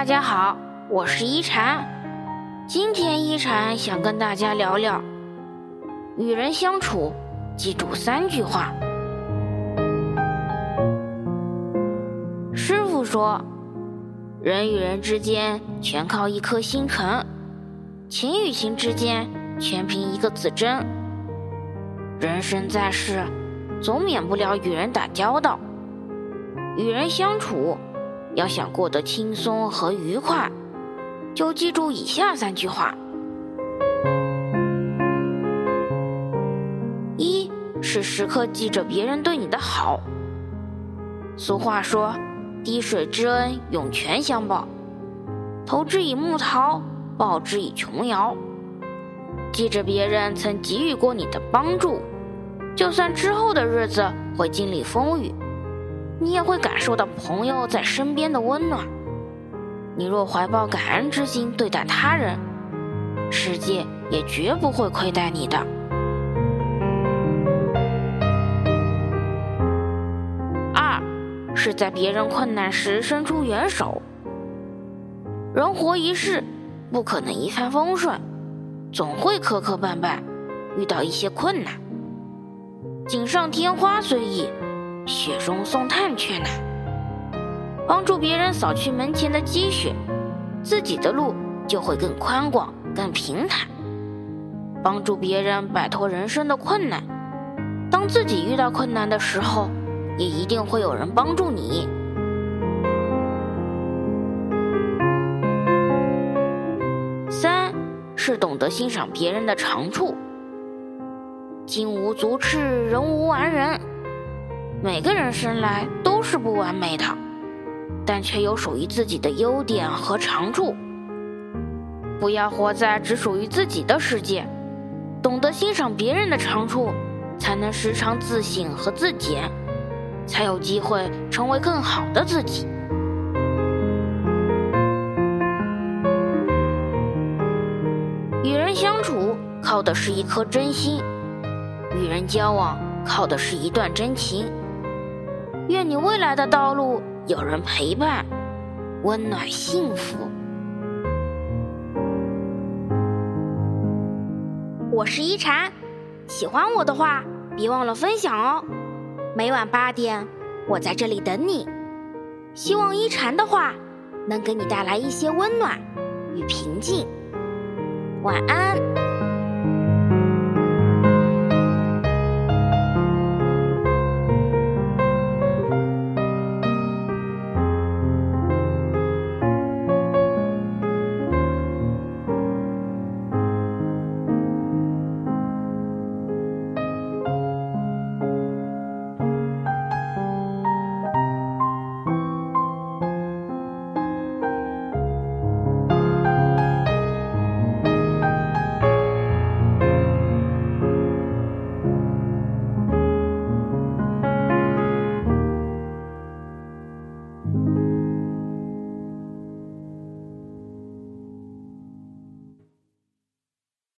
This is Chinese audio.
大家好，我是一禅。今天一禅想跟大家聊聊，与人相处，记住三句话。师傅说，人与人之间全靠一颗心诚，情与情之间全凭一个字真。人生在世，总免不了与人打交道，与人相处。要想过得轻松和愉快，就记住以下三句话：一是时刻记着别人对你的好。俗话说：“滴水之恩，涌泉相报；投之以木桃，报之以琼瑶。”记着别人曾给予过你的帮助，就算之后的日子会经历风雨。你也会感受到朋友在身边的温暖。你若怀抱感恩之心对待他人，世界也绝不会亏待你的。二，是在别人困难时伸出援手。人活一世，不可能一帆风顺，总会磕磕绊绊，遇到一些困难。锦上添花虽易。雪中送炭却难，帮助别人扫去门前的积雪，自己的路就会更宽广、更平坦。帮助别人摆脱人生的困难，当自己遇到困难的时候，也一定会有人帮助你。三是懂得欣赏别人的长处。金无足赤，人无完人。每个人生来都是不完美的，但却有属于自己的优点和长处。不要活在只属于自己的世界，懂得欣赏别人的长处，才能时常自省和自检，才有机会成为更好的自己。与人相处靠的是一颗真心，与人交往靠的是一段真情。愿你未来的道路有人陪伴，温暖幸福。我是一禅，喜欢我的话别忘了分享哦。每晚八点，我在这里等你。希望一禅的话能给你带来一些温暖与平静。晚安。